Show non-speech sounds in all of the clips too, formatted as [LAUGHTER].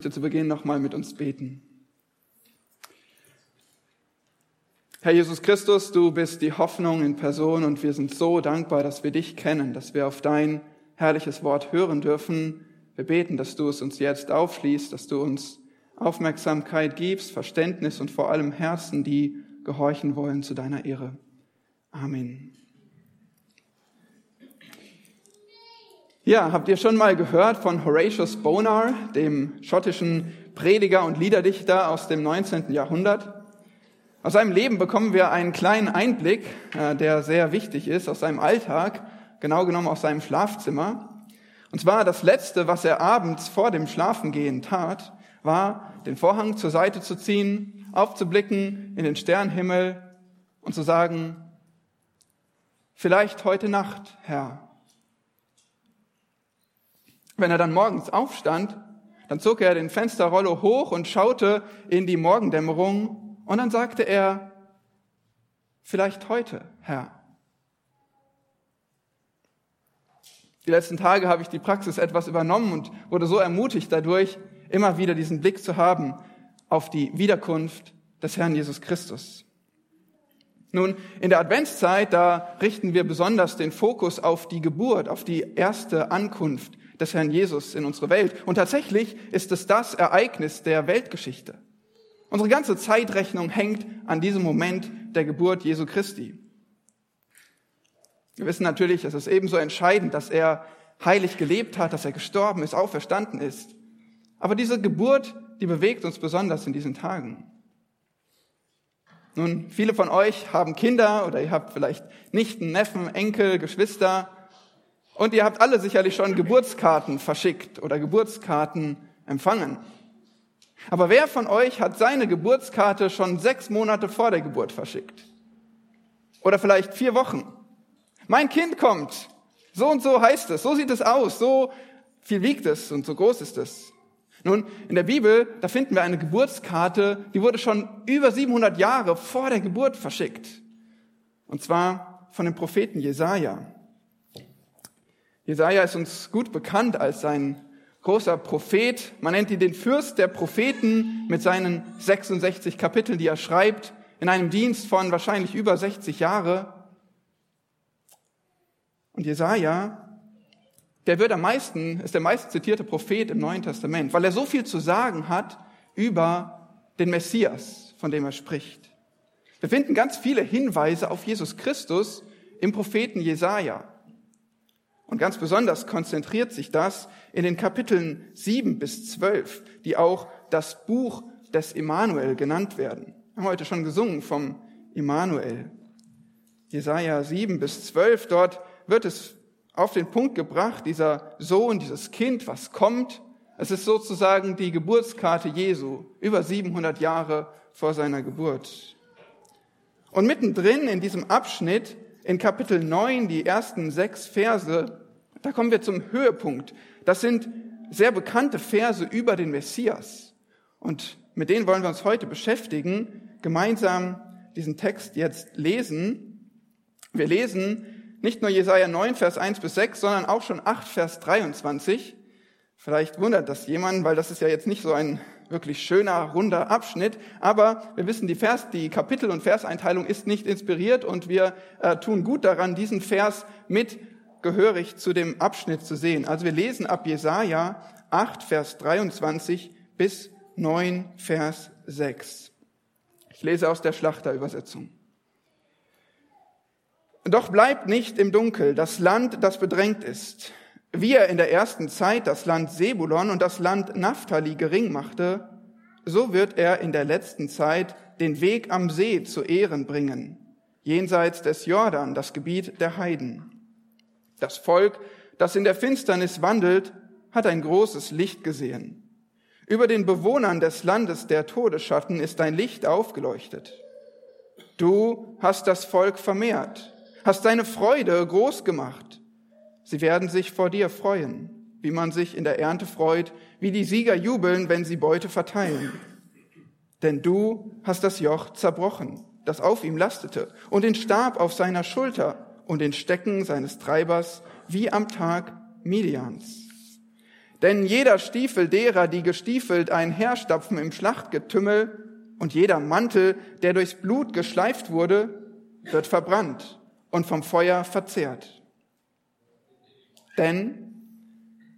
zu Beginn nochmal mit uns beten. Herr Jesus Christus, du bist die Hoffnung in Person und wir sind so dankbar, dass wir dich kennen, dass wir auf dein herrliches Wort hören dürfen. Wir beten, dass du es uns jetzt aufschließt, dass du uns Aufmerksamkeit gibst, Verständnis und vor allem Herzen, die gehorchen wollen zu deiner Ehre. Amen. Ja, habt ihr schon mal gehört von Horatius Bonar, dem schottischen Prediger und Liederdichter aus dem 19. Jahrhundert? Aus seinem Leben bekommen wir einen kleinen Einblick, äh, der sehr wichtig ist, aus seinem Alltag, genau genommen aus seinem Schlafzimmer. Und zwar das Letzte, was er abends vor dem Schlafengehen tat, war, den Vorhang zur Seite zu ziehen, aufzublicken in den Sternhimmel und zu sagen, vielleicht heute Nacht, Herr, wenn er dann morgens aufstand, dann zog er den Fensterrollo hoch und schaute in die Morgendämmerung und dann sagte er, vielleicht heute, Herr. Die letzten Tage habe ich die Praxis etwas übernommen und wurde so ermutigt dadurch, immer wieder diesen Blick zu haben auf die Wiederkunft des Herrn Jesus Christus. Nun, in der Adventszeit, da richten wir besonders den Fokus auf die Geburt, auf die erste Ankunft des Herrn Jesus in unsere Welt. Und tatsächlich ist es das Ereignis der Weltgeschichte. Unsere ganze Zeitrechnung hängt an diesem Moment der Geburt Jesu Christi. Wir wissen natürlich, es ist ebenso entscheidend, dass er heilig gelebt hat, dass er gestorben ist, auferstanden ist. Aber diese Geburt, die bewegt uns besonders in diesen Tagen. Nun, viele von euch haben Kinder oder ihr habt vielleicht Nichten, Neffen, Enkel, Geschwister. Und ihr habt alle sicherlich schon Geburtskarten verschickt oder Geburtskarten empfangen. Aber wer von euch hat seine Geburtskarte schon sechs Monate vor der Geburt verschickt? Oder vielleicht vier Wochen? Mein Kind kommt. So und so heißt es. So sieht es aus. So viel wiegt es und so groß ist es. Nun, in der Bibel, da finden wir eine Geburtskarte, die wurde schon über 700 Jahre vor der Geburt verschickt. Und zwar von dem Propheten Jesaja. Jesaja ist uns gut bekannt als ein großer Prophet. Man nennt ihn den Fürst der Propheten mit seinen 66 Kapiteln, die er schreibt, in einem Dienst von wahrscheinlich über 60 Jahre. Und Jesaja, der wird am meisten, ist der meist zitierte Prophet im Neuen Testament, weil er so viel zu sagen hat über den Messias, von dem er spricht. Wir finden ganz viele Hinweise auf Jesus Christus im Propheten Jesaja. Und ganz besonders konzentriert sich das in den Kapiteln 7 bis 12, die auch das Buch des Immanuel genannt werden. Wir haben heute schon gesungen vom Immanuel. Jesaja 7 bis 12, dort wird es auf den Punkt gebracht, dieser Sohn, dieses Kind, was kommt. Es ist sozusagen die Geburtskarte Jesu, über 700 Jahre vor seiner Geburt. Und mittendrin in diesem Abschnitt in Kapitel 9, die ersten sechs Verse, da kommen wir zum Höhepunkt. Das sind sehr bekannte Verse über den Messias. Und mit denen wollen wir uns heute beschäftigen, gemeinsam diesen Text jetzt lesen. Wir lesen nicht nur Jesaja 9, Vers 1 bis 6, sondern auch schon 8, Vers 23. Vielleicht wundert das jemanden, weil das ist ja jetzt nicht so ein wirklich schöner, runder Abschnitt. Aber wir wissen, die Vers, die Kapitel- und Verseinteilung ist nicht inspiriert und wir äh, tun gut daran, diesen Vers mit gehörig zu dem Abschnitt zu sehen. Also wir lesen ab Jesaja 8, Vers 23 bis 9, Vers 6. Ich lese aus der Schlachterübersetzung. Doch bleibt nicht im Dunkel das Land, das bedrängt ist. Wie er in der ersten Zeit das Land Sebulon und das Land Naphtali gering machte, so wird er in der letzten Zeit den Weg am See zu Ehren bringen, jenseits des Jordan, das Gebiet der Heiden. Das Volk, das in der Finsternis wandelt, hat ein großes Licht gesehen. Über den Bewohnern des Landes der Todesschatten ist dein Licht aufgeleuchtet. Du hast das Volk vermehrt, hast deine Freude groß gemacht. Sie werden sich vor dir freuen, wie man sich in der Ernte freut, wie die Sieger jubeln, wenn sie Beute verteilen. Denn du hast das Joch zerbrochen, das auf ihm lastete, und den Stab auf seiner Schulter und den Stecken seines Treibers, wie am Tag Midians. Denn jeder Stiefel derer, die gestiefelt einherstapfen im Schlachtgetümmel, und jeder Mantel, der durchs Blut geschleift wurde, wird verbrannt und vom Feuer verzehrt. Denn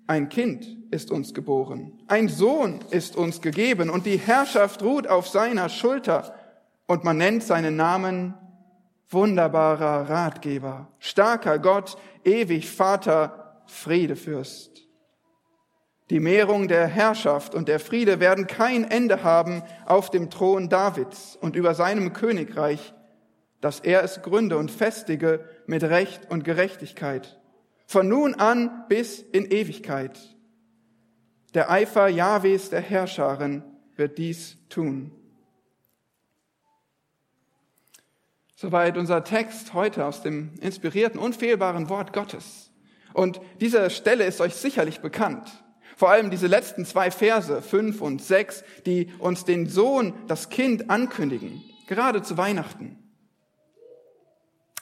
ein Kind ist uns geboren, ein Sohn ist uns gegeben und die Herrschaft ruht auf seiner Schulter und man nennt seinen Namen wunderbarer Ratgeber, starker Gott, ewig Vater, Friedefürst. Die Mehrung der Herrschaft und der Friede werden kein Ende haben auf dem Thron Davids und über seinem Königreich, dass er es gründe und festige mit Recht und Gerechtigkeit, von nun an bis in Ewigkeit. Der Eifer Jahwes der Herrscherin wird dies tun. Soweit unser Text heute aus dem inspirierten, unfehlbaren Wort Gottes. Und diese Stelle ist euch sicherlich bekannt. Vor allem diese letzten zwei Verse, fünf und sechs, die uns den Sohn, das Kind ankündigen, gerade zu Weihnachten.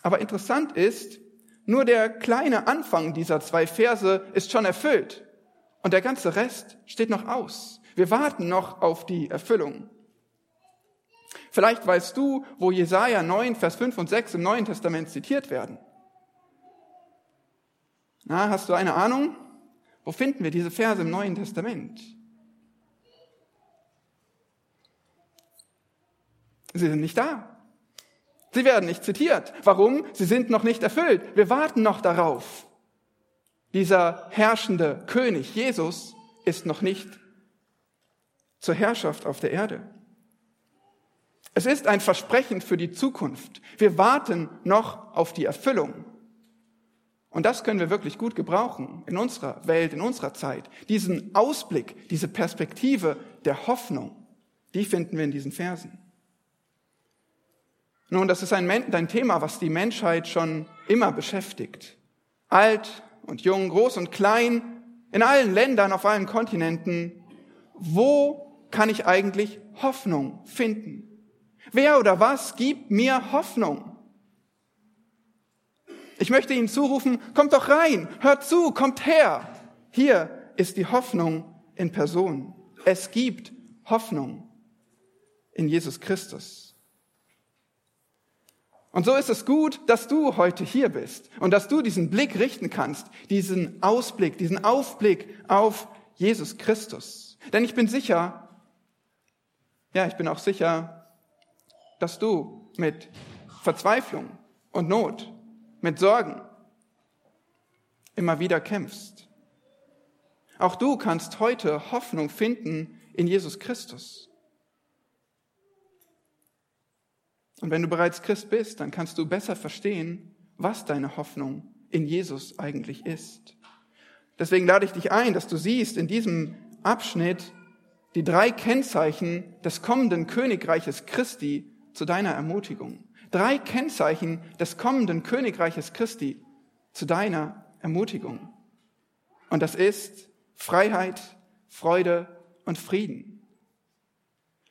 Aber interessant ist, nur der kleine Anfang dieser zwei Verse ist schon erfüllt und der ganze Rest steht noch aus. Wir warten noch auf die Erfüllung. Vielleicht weißt du, wo Jesaja 9, Vers 5 und 6 im Neuen Testament zitiert werden. Na, hast du eine Ahnung? Wo finden wir diese Verse im Neuen Testament? Sie sind nicht da. Sie werden nicht zitiert. Warum? Sie sind noch nicht erfüllt. Wir warten noch darauf. Dieser herrschende König Jesus ist noch nicht zur Herrschaft auf der Erde. Es ist ein Versprechen für die Zukunft. Wir warten noch auf die Erfüllung. Und das können wir wirklich gut gebrauchen in unserer Welt, in unserer Zeit. Diesen Ausblick, diese Perspektive der Hoffnung, die finden wir in diesen Versen. Nun, das ist ein, ein Thema, was die Menschheit schon immer beschäftigt. Alt und jung, groß und klein, in allen Ländern, auf allen Kontinenten. Wo kann ich eigentlich Hoffnung finden? Wer oder was gibt mir Hoffnung? Ich möchte Ihnen zurufen, kommt doch rein, hört zu, kommt her. Hier ist die Hoffnung in Person. Es gibt Hoffnung in Jesus Christus. Und so ist es gut, dass du heute hier bist und dass du diesen Blick richten kannst, diesen Ausblick, diesen Aufblick auf Jesus Christus. Denn ich bin sicher, ja, ich bin auch sicher, dass du mit Verzweiflung und Not mit Sorgen immer wieder kämpfst. Auch du kannst heute Hoffnung finden in Jesus Christus. Und wenn du bereits Christ bist, dann kannst du besser verstehen, was deine Hoffnung in Jesus eigentlich ist. Deswegen lade ich dich ein, dass du siehst in diesem Abschnitt die drei Kennzeichen des kommenden Königreiches Christi zu deiner Ermutigung. Drei Kennzeichen des kommenden Königreiches Christi zu deiner Ermutigung. Und das ist Freiheit, Freude und Frieden.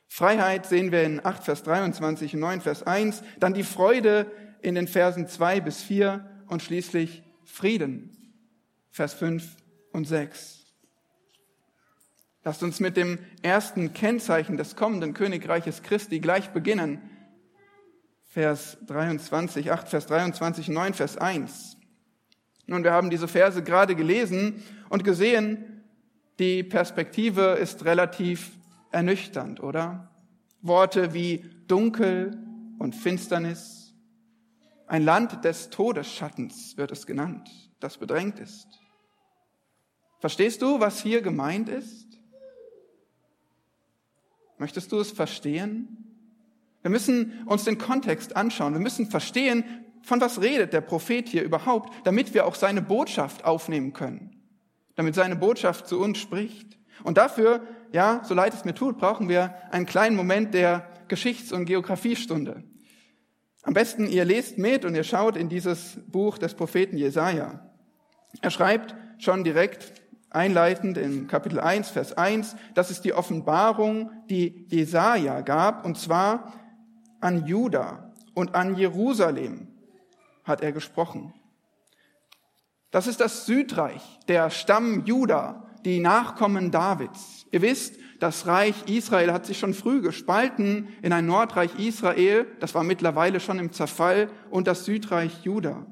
Freiheit sehen wir in 8 Vers 23 und 9 Vers 1, dann die Freude in den Versen 2 bis 4 und schließlich Frieden, Vers 5 und 6. Lasst uns mit dem ersten Kennzeichen des kommenden Königreiches Christi gleich beginnen. Vers 23, 8 Vers 23, 9 Vers 1. Nun, wir haben diese Verse gerade gelesen und gesehen, die Perspektive ist relativ ernüchternd, oder? Worte wie dunkel und Finsternis. Ein Land des Todesschattens wird es genannt, das bedrängt ist. Verstehst du, was hier gemeint ist? Möchtest du es verstehen? Wir müssen uns den Kontext anschauen. Wir müssen verstehen, von was redet der Prophet hier überhaupt, damit wir auch seine Botschaft aufnehmen können. Damit seine Botschaft zu uns spricht. Und dafür, ja, so leid es mir tut, brauchen wir einen kleinen Moment der Geschichts- und Geografiestunde. Am besten ihr lest mit und ihr schaut in dieses Buch des Propheten Jesaja. Er schreibt schon direkt einleitend in Kapitel 1, Vers 1, das ist die Offenbarung, die Jesaja gab, und zwar an Juda und an Jerusalem hat er gesprochen. Das ist das Südreich, der Stamm Juda, die Nachkommen Davids. Ihr wisst, das Reich Israel hat sich schon früh gespalten in ein Nordreich Israel, das war mittlerweile schon im Zerfall, und das Südreich Juda.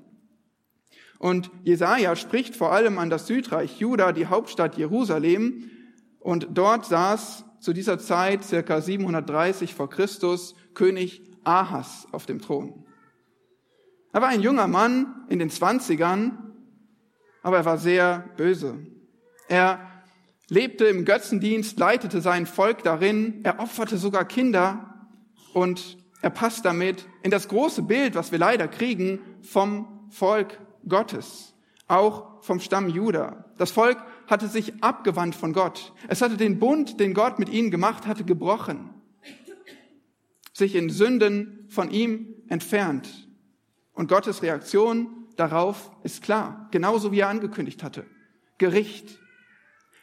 Und Jesaja spricht vor allem an das Südreich Juda, die Hauptstadt Jerusalem, und dort saß zu dieser Zeit, circa 730 vor Christus, König Ahas auf dem Thron. Er war ein junger Mann in den Zwanzigern, aber er war sehr böse. Er lebte im Götzendienst, leitete sein Volk darin, er opferte sogar Kinder und er passt damit in das große Bild, was wir leider kriegen vom Volk Gottes, auch vom Stamm Juda. Das Volk hatte sich abgewandt von Gott. Es hatte den Bund, den Gott mit ihnen gemacht hatte, gebrochen, sich in Sünden von ihm entfernt. Und Gottes Reaktion darauf ist klar, genauso wie er angekündigt hatte. Gericht,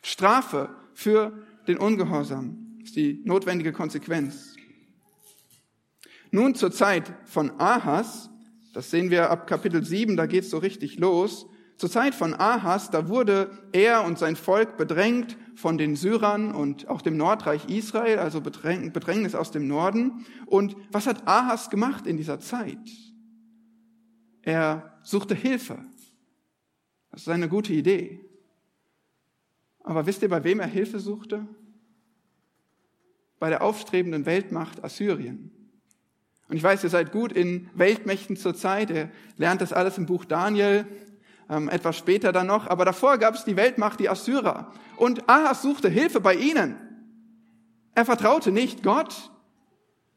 Strafe für den Ungehorsam ist die notwendige Konsequenz. Nun zur Zeit von Ahas, das sehen wir ab Kapitel 7, da geht's so richtig los. Zur Zeit von Ahas, da wurde er und sein Volk bedrängt von den Syrern und auch dem Nordreich Israel, also Bedrängnis aus dem Norden. Und was hat Ahas gemacht in dieser Zeit? Er suchte Hilfe. Das ist eine gute Idee. Aber wisst ihr, bei wem er Hilfe suchte? Bei der aufstrebenden Weltmacht Assyrien. Und ich weiß, ihr seid gut in Weltmächten zur Zeit. Ihr lernt das alles im Buch Daniel, ähm, etwas später dann noch. Aber davor gab es die Weltmacht, die Assyrer. Und Ahas suchte Hilfe bei ihnen. Er vertraute nicht Gott.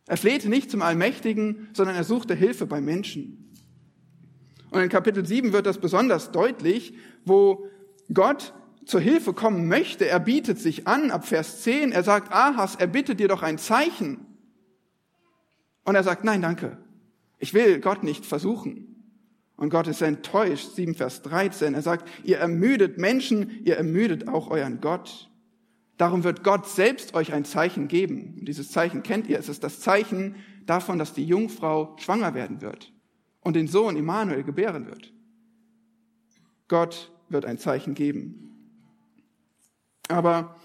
Er flehte nicht zum Allmächtigen, sondern er suchte Hilfe bei Menschen. Und in Kapitel 7 wird das besonders deutlich, wo Gott zur Hilfe kommen möchte, er bietet sich an, ab Vers 10, er sagt, Ahas, er bittet dir doch ein Zeichen. Und er sagt, nein, danke, ich will Gott nicht versuchen. Und Gott ist enttäuscht, 7 Vers 13, er sagt, ihr ermüdet Menschen, ihr ermüdet auch euren Gott. Darum wird Gott selbst euch ein Zeichen geben. Und dieses Zeichen kennt ihr, es ist das Zeichen davon, dass die Jungfrau schwanger werden wird und den Sohn Immanuel gebären wird. Gott wird ein Zeichen geben. Aber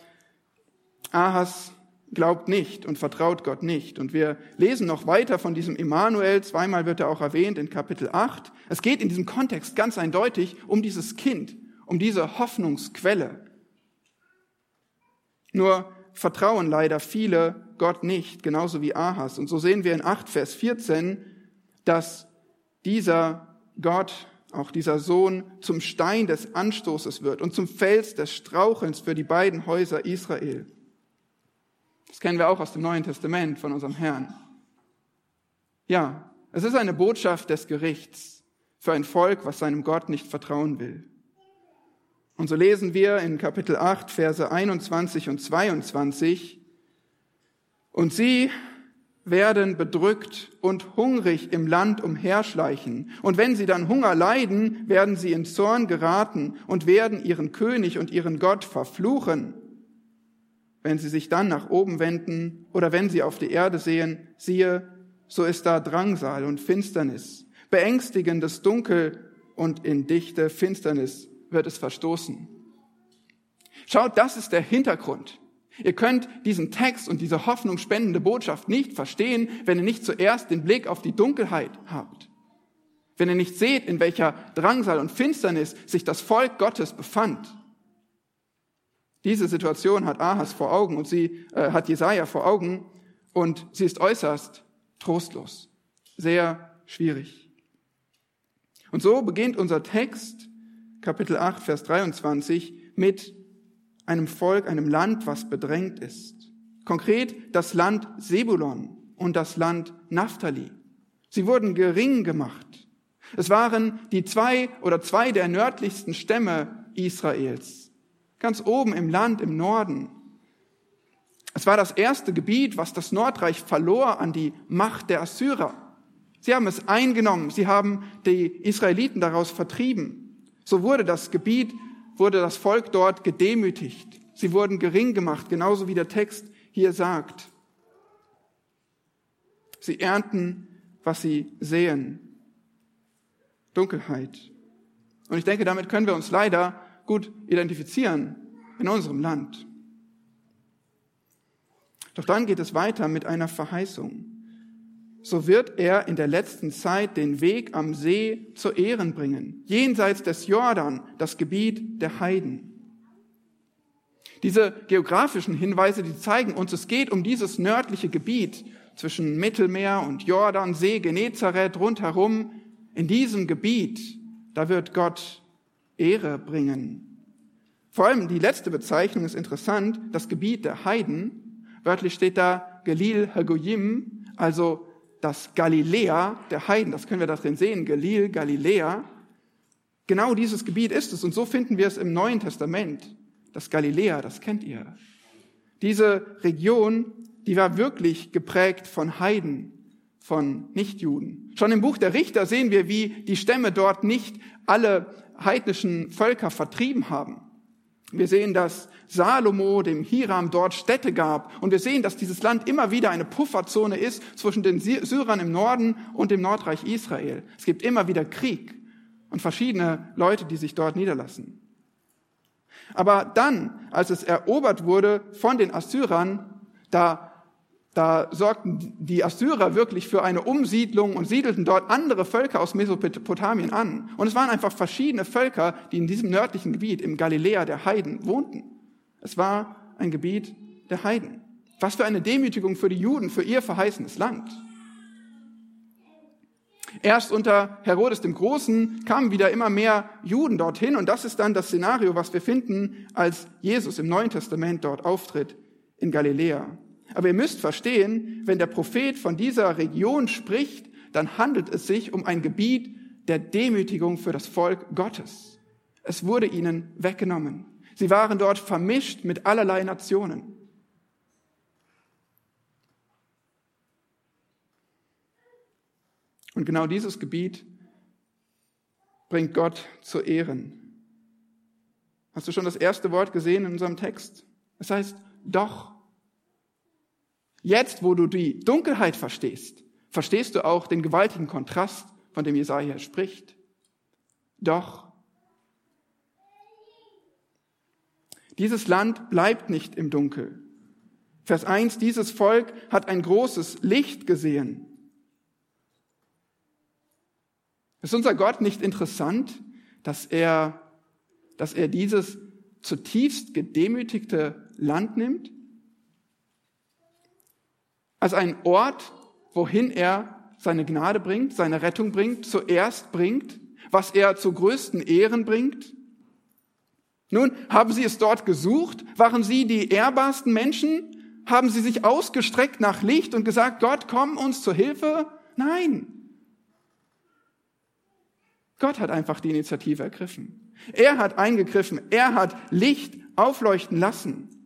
Ahas glaubt nicht und vertraut Gott nicht. Und wir lesen noch weiter von diesem Immanuel. Zweimal wird er auch erwähnt in Kapitel 8. Es geht in diesem Kontext ganz eindeutig um dieses Kind, um diese Hoffnungsquelle. Nur vertrauen leider viele Gott nicht, genauso wie Ahas. Und so sehen wir in 8 Vers 14, dass dieser Gott auch dieser Sohn zum Stein des Anstoßes wird und zum Fels des Strauchelns für die beiden Häuser Israel. Das kennen wir auch aus dem Neuen Testament von unserem Herrn. Ja, es ist eine Botschaft des Gerichts für ein Volk, was seinem Gott nicht vertrauen will. Und so lesen wir in Kapitel 8, Verse 21 und 22, und sie, werden bedrückt und hungrig im Land umherschleichen. Und wenn sie dann Hunger leiden, werden sie in Zorn geraten und werden ihren König und ihren Gott verfluchen. Wenn sie sich dann nach oben wenden oder wenn sie auf die Erde sehen, siehe, so ist da Drangsal und Finsternis, beängstigendes Dunkel und in dichte Finsternis wird es verstoßen. Schaut, das ist der Hintergrund. Ihr könnt diesen Text und diese hoffnungsspendende Botschaft nicht verstehen, wenn ihr nicht zuerst den Blick auf die Dunkelheit habt. Wenn ihr nicht seht, in welcher Drangsal und Finsternis sich das Volk Gottes befand. Diese Situation hat Ahas vor Augen und sie äh, hat Jesaja vor Augen und sie ist äußerst trostlos. Sehr schwierig. Und so beginnt unser Text, Kapitel 8, Vers 23, mit einem Volk, einem Land, was bedrängt ist. Konkret das Land Sebulon und das Land Naphtali. Sie wurden gering gemacht. Es waren die zwei oder zwei der nördlichsten Stämme Israels. Ganz oben im Land im Norden. Es war das erste Gebiet, was das Nordreich verlor an die Macht der Assyrer. Sie haben es eingenommen. Sie haben die Israeliten daraus vertrieben. So wurde das Gebiet wurde das Volk dort gedemütigt. Sie wurden gering gemacht, genauso wie der Text hier sagt. Sie ernten, was sie sehen. Dunkelheit. Und ich denke, damit können wir uns leider gut identifizieren. in unserem Land. Doch dann geht es weiter mit einer Verheißung. So wird er in der letzten Zeit den Weg am See zu Ehren bringen, jenseits des Jordan, das Gebiet der Heiden. Diese geografischen Hinweise, die zeigen uns, es geht um dieses nördliche Gebiet zwischen Mittelmeer und Jordan, See, Genezareth, rundherum. In diesem Gebiet, da wird Gott Ehre bringen. Vor allem die letzte Bezeichnung ist interessant, das Gebiet der Heiden. Wörtlich steht da Galil Hagoyim, also das Galiläa der Heiden. Das können wir da sehen, Galil, Galiläa. Genau dieses Gebiet ist es und so finden wir es im Neuen Testament das Galiläa, das kennt ihr. Diese Region, die war wirklich geprägt von Heiden, von Nichtjuden. Schon im Buch der Richter sehen wir, wie die Stämme dort nicht alle heidnischen Völker vertrieben haben. Wir sehen, dass Salomo dem Hiram dort Städte gab. Und wir sehen, dass dieses Land immer wieder eine Pufferzone ist zwischen den Syrern im Norden und dem Nordreich Israel. Es gibt immer wieder Krieg und verschiedene Leute, die sich dort niederlassen. Aber dann, als es erobert wurde von den Assyrern, da, da sorgten die Assyrer wirklich für eine Umsiedlung und siedelten dort andere Völker aus Mesopotamien an. Und es waren einfach verschiedene Völker, die in diesem nördlichen Gebiet, im Galiläa der Heiden, wohnten. Es war ein Gebiet der Heiden. Was für eine Demütigung für die Juden, für ihr verheißenes Land. Erst unter Herodes dem Großen kamen wieder immer mehr Juden dorthin und das ist dann das Szenario, was wir finden, als Jesus im Neuen Testament dort auftritt in Galiläa. Aber ihr müsst verstehen, wenn der Prophet von dieser Region spricht, dann handelt es sich um ein Gebiet der Demütigung für das Volk Gottes. Es wurde ihnen weggenommen. Sie waren dort vermischt mit allerlei Nationen. Und genau dieses Gebiet bringt Gott zu Ehren. Hast du schon das erste Wort gesehen in unserem Text? Es heißt doch. Jetzt, wo du die Dunkelheit verstehst, verstehst du auch den gewaltigen Kontrast, von dem Jesaja spricht. Doch. Dieses Land bleibt nicht im Dunkel. Vers 1, dieses Volk hat ein großes Licht gesehen. Ist unser Gott nicht interessant, dass er, dass er dieses zutiefst gedemütigte Land nimmt? Als ein Ort, wohin er seine Gnade bringt, seine Rettung bringt, zuerst bringt, was er zu größten Ehren bringt? Nun, haben Sie es dort gesucht? Waren Sie die ehrbarsten Menschen? Haben Sie sich ausgestreckt nach Licht und gesagt, Gott, komm uns zur Hilfe? Nein. Gott hat einfach die Initiative ergriffen. Er hat eingegriffen. Er hat Licht aufleuchten lassen.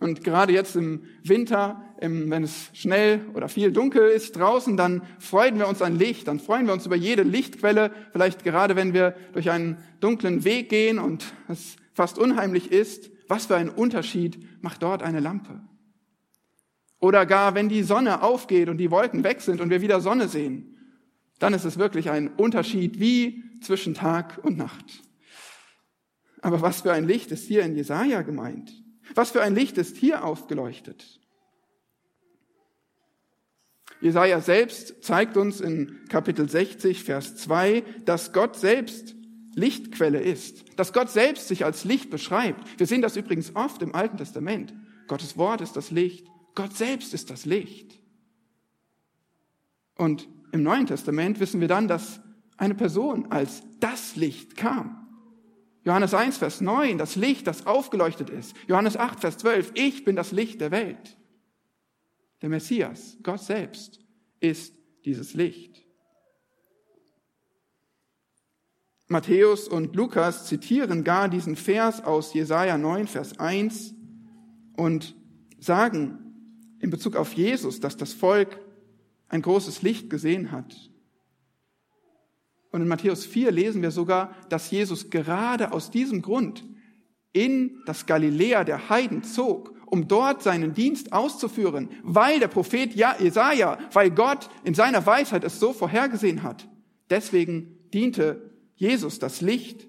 Und gerade jetzt im Winter, wenn es schnell oder viel dunkel ist draußen, dann freuen wir uns an Licht, dann freuen wir uns über jede Lichtquelle, vielleicht gerade wenn wir durch einen dunklen Weg gehen und es fast unheimlich ist. Was für ein Unterschied macht dort eine Lampe? Oder gar, wenn die Sonne aufgeht und die Wolken weg sind und wir wieder Sonne sehen, dann ist es wirklich ein Unterschied wie zwischen Tag und Nacht. Aber was für ein Licht ist hier in Jesaja gemeint? Was für ein Licht ist hier aufgeleuchtet? Jesaja selbst zeigt uns in Kapitel 60, Vers 2, dass Gott selbst Lichtquelle ist, dass Gott selbst sich als Licht beschreibt. Wir sehen das übrigens oft im Alten Testament. Gottes Wort ist das Licht. Gott selbst ist das Licht. Und im Neuen Testament wissen wir dann, dass eine Person als das Licht kam. Johannes 1, Vers 9, das Licht, das aufgeleuchtet ist. Johannes 8, Vers 12, ich bin das Licht der Welt. Der Messias, Gott selbst, ist dieses Licht. Matthäus und Lukas zitieren gar diesen Vers aus Jesaja 9, Vers 1 und sagen in Bezug auf Jesus, dass das Volk ein großes Licht gesehen hat. Und in Matthäus 4 lesen wir sogar, dass Jesus gerade aus diesem Grund in das Galiläa der Heiden zog, um dort seinen Dienst auszuführen, weil der Prophet Jesaja, weil Gott in seiner Weisheit es so vorhergesehen hat. Deswegen diente Jesus das Licht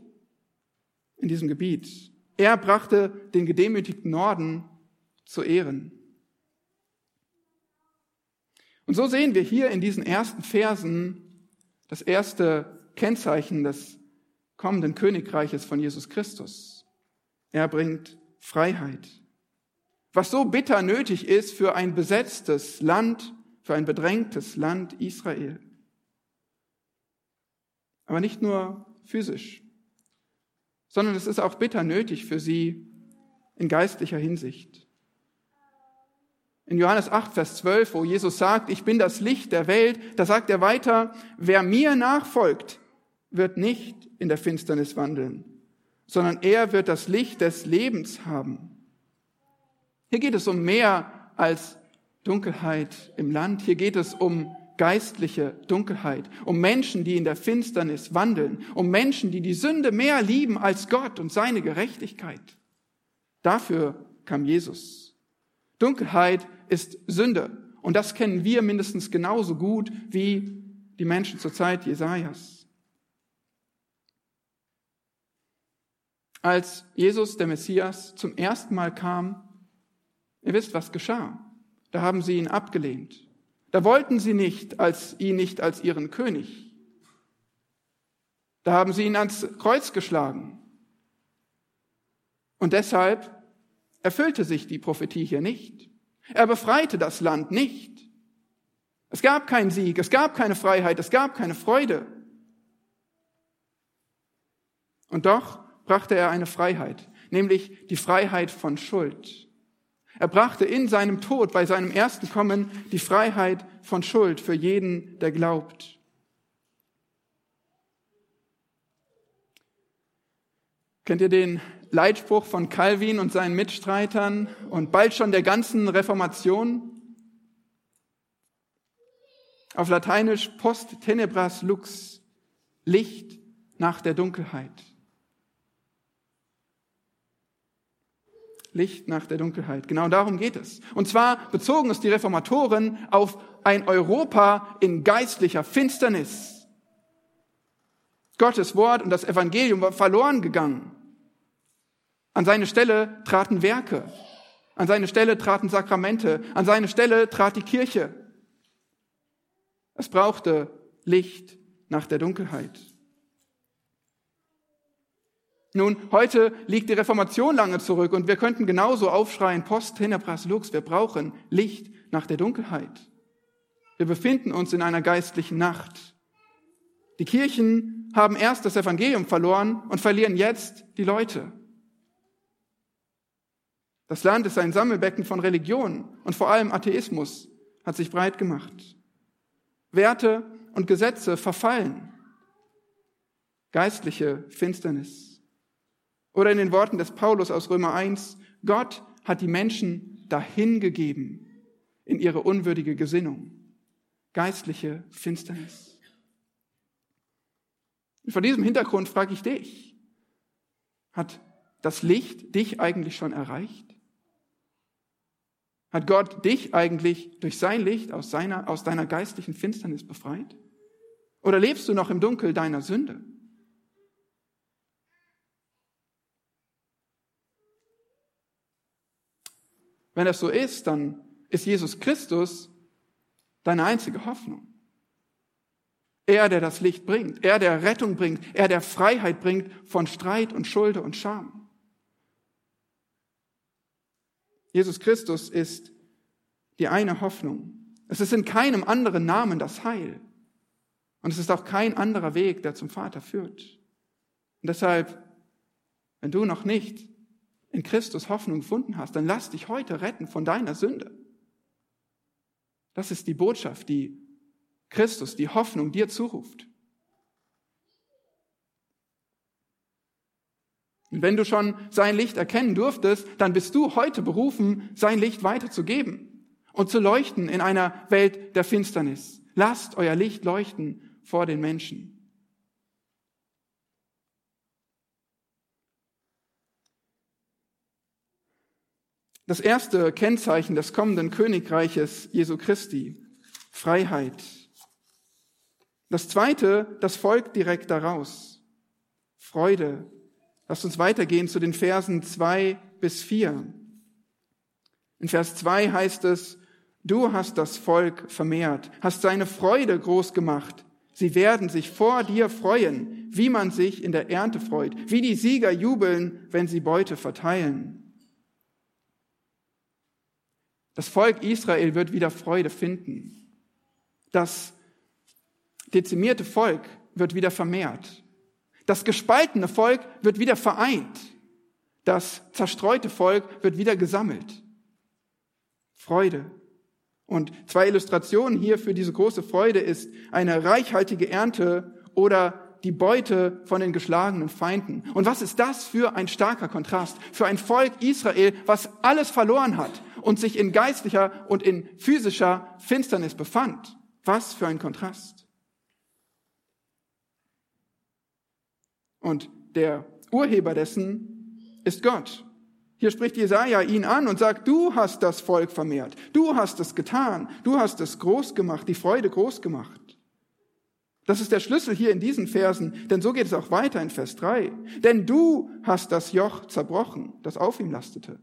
in diesem Gebiet. Er brachte den gedemütigten Norden zu Ehren. Und so sehen wir hier in diesen ersten Versen das erste Kennzeichen des kommenden Königreiches von Jesus Christus. Er bringt Freiheit. Was so bitter nötig ist für ein besetztes Land, für ein bedrängtes Land Israel. Aber nicht nur physisch, sondern es ist auch bitter nötig für sie in geistlicher Hinsicht. In Johannes 8, Vers 12, wo Jesus sagt, ich bin das Licht der Welt, da sagt er weiter, wer mir nachfolgt, wird nicht in der Finsternis wandeln, sondern er wird das Licht des Lebens haben. Hier geht es um mehr als Dunkelheit im Land. Hier geht es um geistliche Dunkelheit, um Menschen, die in der Finsternis wandeln, um Menschen, die die Sünde mehr lieben als Gott und seine Gerechtigkeit. Dafür kam Jesus. Dunkelheit ist Sünde. Und das kennen wir mindestens genauso gut wie die Menschen zur Zeit Jesajas. Als Jesus, der Messias, zum ersten Mal kam, ihr wisst, was geschah. Da haben sie ihn abgelehnt. Da wollten sie nicht als, ihn nicht als ihren König. Da haben sie ihn ans Kreuz geschlagen. Und deshalb erfüllte sich die Prophetie hier nicht. Er befreite das Land nicht. Es gab keinen Sieg, es gab keine Freiheit, es gab keine Freude. Und doch brachte er eine Freiheit, nämlich die Freiheit von Schuld. Er brachte in seinem Tod, bei seinem ersten Kommen, die Freiheit von Schuld für jeden, der glaubt. Kennt ihr den Leitspruch von Calvin und seinen Mitstreitern und bald schon der ganzen Reformation? Auf Lateinisch post tenebras lux, Licht nach der Dunkelheit. Licht nach der Dunkelheit. Genau darum geht es. Und zwar bezogen es die Reformatoren auf ein Europa in geistlicher Finsternis. Gottes Wort und das Evangelium war verloren gegangen. An seine Stelle traten Werke. An seine Stelle traten Sakramente. An seine Stelle trat die Kirche. Es brauchte Licht nach der Dunkelheit. Nun, heute liegt die Reformation lange zurück und wir könnten genauso aufschreien, Post tenebras lux, wir brauchen Licht nach der Dunkelheit. Wir befinden uns in einer geistlichen Nacht. Die Kirchen haben erst das Evangelium verloren und verlieren jetzt die Leute. Das Land ist ein Sammelbecken von Religion und vor allem Atheismus hat sich breit gemacht. Werte und Gesetze verfallen. Geistliche Finsternis. Oder in den Worten des Paulus aus Römer 1, Gott hat die Menschen dahingegeben in ihre unwürdige Gesinnung. Geistliche Finsternis. Und vor diesem Hintergrund frage ich dich, hat das Licht dich eigentlich schon erreicht? Hat Gott dich eigentlich durch sein Licht aus, seiner, aus deiner geistlichen Finsternis befreit? Oder lebst du noch im Dunkel deiner Sünde? Wenn das so ist, dann ist Jesus Christus deine einzige Hoffnung. Er, der das Licht bringt, er, der Rettung bringt, er, der Freiheit bringt von Streit und Schulde und Scham. Jesus Christus ist die eine Hoffnung. Es ist in keinem anderen Namen das Heil. Und es ist auch kein anderer Weg, der zum Vater führt. Und deshalb, wenn du noch nicht in Christus Hoffnung gefunden hast, dann lass dich heute retten von deiner Sünde. Das ist die Botschaft, die Christus, die Hoffnung dir zuruft. Und wenn du schon sein Licht erkennen durftest, dann bist du heute berufen, sein Licht weiterzugeben und zu leuchten in einer Welt der Finsternis. Lasst euer Licht leuchten vor den Menschen. Das erste Kennzeichen des kommenden Königreiches Jesu Christi, Freiheit. Das zweite, das folgt direkt daraus, Freude, Lasst uns weitergehen zu den Versen zwei bis vier. In Vers zwei heißt es, du hast das Volk vermehrt, hast seine Freude groß gemacht. Sie werden sich vor dir freuen, wie man sich in der Ernte freut, wie die Sieger jubeln, wenn sie Beute verteilen. Das Volk Israel wird wieder Freude finden. Das dezimierte Volk wird wieder vermehrt. Das gespaltene Volk wird wieder vereint. Das zerstreute Volk wird wieder gesammelt. Freude. Und zwei Illustrationen hier für diese große Freude ist eine reichhaltige Ernte oder die Beute von den geschlagenen Feinden. Und was ist das für ein starker Kontrast? Für ein Volk Israel, was alles verloren hat und sich in geistlicher und in physischer Finsternis befand. Was für ein Kontrast. Und der Urheber dessen ist Gott. Hier spricht Jesaja ihn an und sagt, du hast das Volk vermehrt. Du hast es getan. Du hast es groß gemacht, die Freude groß gemacht. Das ist der Schlüssel hier in diesen Versen, denn so geht es auch weiter in Vers 3. Denn du hast das Joch zerbrochen, das auf ihm lastete,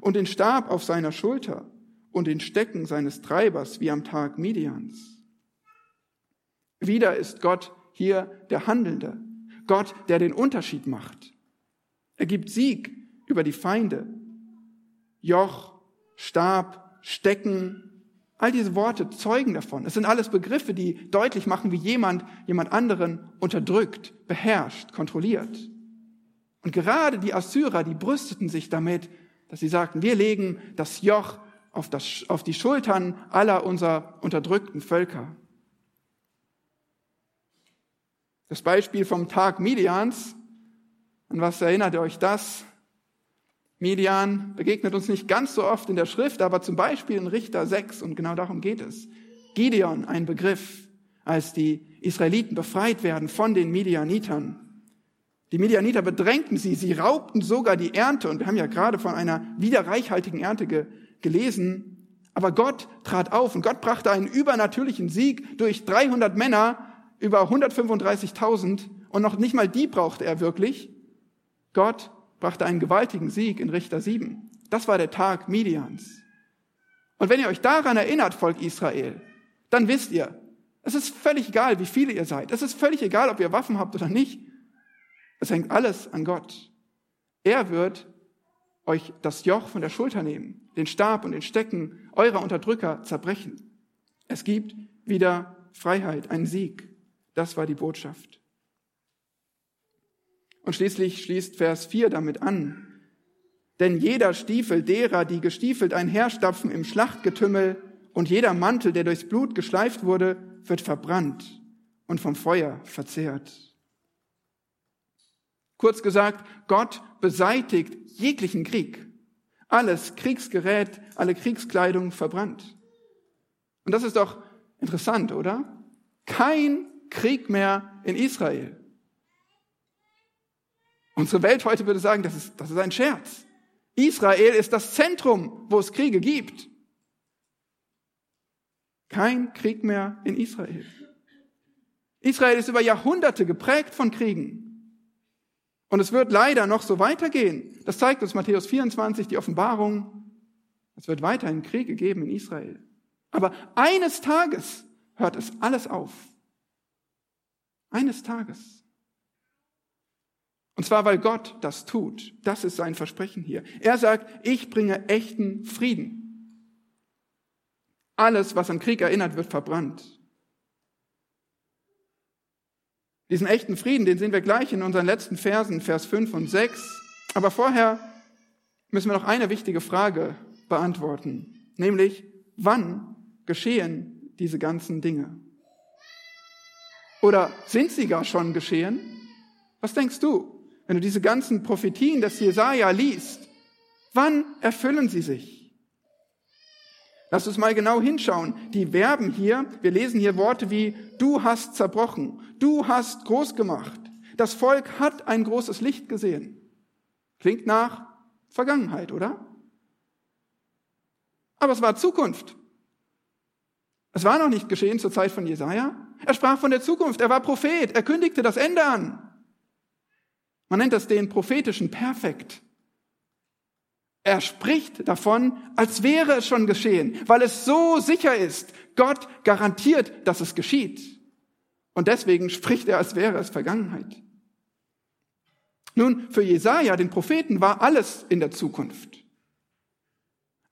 und den Stab auf seiner Schulter und den Stecken seines Treibers wie am Tag Midians. Wieder ist Gott hier der Handelnde, Gott, der den Unterschied macht. Er gibt Sieg über die Feinde. Joch, Stab, Stecken, all diese Worte zeugen davon. Es sind alles Begriffe, die deutlich machen, wie jemand jemand anderen unterdrückt, beherrscht, kontrolliert. Und gerade die Assyrer, die brüsteten sich damit, dass sie sagten, wir legen das Joch auf, das, auf die Schultern aller unserer unterdrückten Völker. Das Beispiel vom Tag Midians, an was erinnert ihr euch das? Midian begegnet uns nicht ganz so oft in der Schrift, aber zum Beispiel in Richter 6 und genau darum geht es. Gideon, ein Begriff, als die Israeliten befreit werden von den Midianitern. Die Midianiter bedrängten sie, sie raubten sogar die Ernte und wir haben ja gerade von einer wieder reichhaltigen Ernte ge gelesen. Aber Gott trat auf und Gott brachte einen übernatürlichen Sieg durch 300 Männer, über 135.000 und noch nicht mal die brauchte er wirklich. Gott brachte einen gewaltigen Sieg in Richter 7. Das war der Tag Midians. Und wenn ihr euch daran erinnert, Volk Israel, dann wisst ihr, es ist völlig egal, wie viele ihr seid. Es ist völlig egal, ob ihr Waffen habt oder nicht. Es hängt alles an Gott. Er wird euch das Joch von der Schulter nehmen, den Stab und den Stecken eurer Unterdrücker zerbrechen. Es gibt wieder Freiheit, einen Sieg. Das war die Botschaft. Und schließlich schließt Vers 4 damit an. Denn jeder Stiefel derer, die gestiefelt einherstapfen im Schlachtgetümmel, und jeder Mantel, der durchs Blut geschleift wurde, wird verbrannt und vom Feuer verzehrt. Kurz gesagt, Gott beseitigt jeglichen Krieg. Alles Kriegsgerät, alle Kriegskleidung verbrannt. Und das ist doch interessant, oder? Kein Krieg mehr in Israel. Unsere Welt heute würde sagen, das ist, das ist ein Scherz. Israel ist das Zentrum, wo es Kriege gibt. Kein Krieg mehr in Israel. Israel ist über Jahrhunderte geprägt von Kriegen. Und es wird leider noch so weitergehen. Das zeigt uns Matthäus 24, die Offenbarung. Es wird weiterhin Kriege geben in Israel. Aber eines Tages hört es alles auf. Eines Tages. Und zwar, weil Gott das tut. Das ist sein Versprechen hier. Er sagt, ich bringe echten Frieden. Alles, was an Krieg erinnert, wird verbrannt. Diesen echten Frieden, den sehen wir gleich in unseren letzten Versen, Vers 5 und 6. Aber vorher müssen wir noch eine wichtige Frage beantworten, nämlich, wann geschehen diese ganzen Dinge? Oder sind sie gar schon geschehen? Was denkst du, wenn du diese ganzen Prophetien des Jesaja liest? Wann erfüllen sie sich? Lass uns mal genau hinschauen. Die Verben hier, wir lesen hier Worte wie du hast zerbrochen, du hast groß gemacht. Das Volk hat ein großes Licht gesehen. Klingt nach Vergangenheit, oder? Aber es war Zukunft. Es war noch nicht geschehen zur Zeit von Jesaja. Er sprach von der Zukunft. Er war Prophet. Er kündigte das Ende an. Man nennt das den prophetischen Perfekt. Er spricht davon, als wäre es schon geschehen, weil es so sicher ist. Gott garantiert, dass es geschieht. Und deswegen spricht er, als wäre es Vergangenheit. Nun, für Jesaja, den Propheten, war alles in der Zukunft.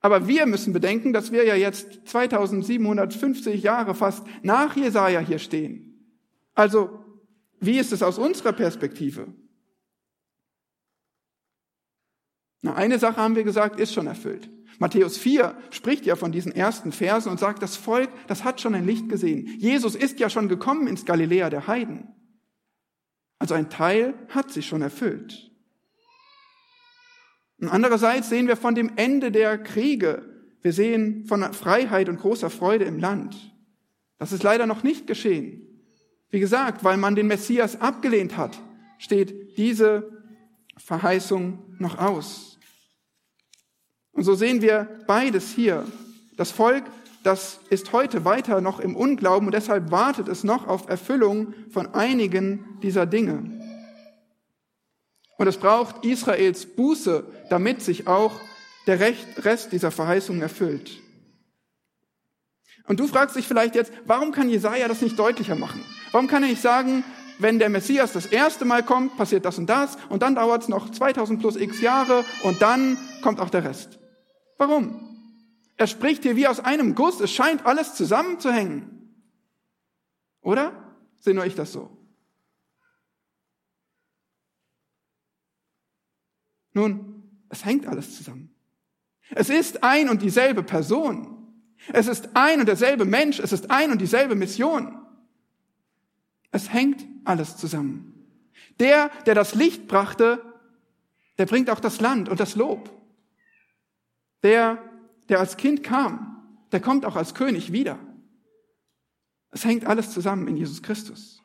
Aber wir müssen bedenken, dass wir ja jetzt 2750 Jahre fast nach Jesaja hier stehen. Also, wie ist es aus unserer Perspektive? Na, eine Sache haben wir gesagt, ist schon erfüllt. Matthäus 4 spricht ja von diesen ersten Versen und sagt, das Volk, das hat schon ein Licht gesehen. Jesus ist ja schon gekommen ins Galiläa der Heiden. Also ein Teil hat sich schon erfüllt. Und andererseits sehen wir von dem Ende der Kriege, wir sehen von Freiheit und großer Freude im Land. Das ist leider noch nicht geschehen. Wie gesagt, weil man den Messias abgelehnt hat, steht diese Verheißung noch aus. Und so sehen wir beides hier. Das Volk, das ist heute weiter noch im Unglauben und deshalb wartet es noch auf Erfüllung von einigen dieser Dinge. Und es braucht Israels Buße, damit sich auch der Rest dieser Verheißung erfüllt. Und du fragst dich vielleicht jetzt, warum kann Jesaja das nicht deutlicher machen? Warum kann er nicht sagen, wenn der Messias das erste Mal kommt, passiert das und das und dann dauert es noch 2000 plus x Jahre und dann kommt auch der Rest? Warum? Er spricht hier wie aus einem Guss. Es scheint alles zusammenzuhängen. Oder? Sehe nur ich das so? Nun, es hängt alles zusammen. Es ist ein und dieselbe Person. Es ist ein und derselbe Mensch. Es ist ein und dieselbe Mission. Es hängt alles zusammen. Der, der das Licht brachte, der bringt auch das Land und das Lob. Der, der als Kind kam, der kommt auch als König wieder. Es hängt alles zusammen in Jesus Christus.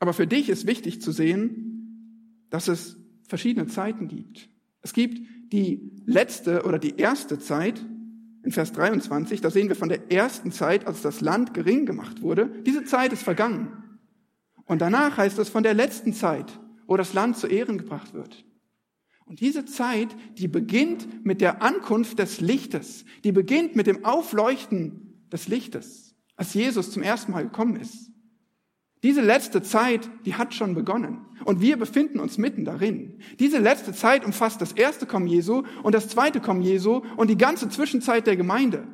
Aber für dich ist wichtig zu sehen, dass es verschiedene Zeiten gibt. Es gibt die letzte oder die erste Zeit, in Vers 23, da sehen wir von der ersten Zeit, als das Land gering gemacht wurde. Diese Zeit ist vergangen. Und danach heißt es von der letzten Zeit, wo das Land zu Ehren gebracht wird. Und diese Zeit, die beginnt mit der Ankunft des Lichtes, die beginnt mit dem Aufleuchten des Lichtes, als Jesus zum ersten Mal gekommen ist. Diese letzte Zeit, die hat schon begonnen. Und wir befinden uns mitten darin. Diese letzte Zeit umfasst das erste Kommen Jesu und das zweite Kommen Jesu und die ganze Zwischenzeit der Gemeinde.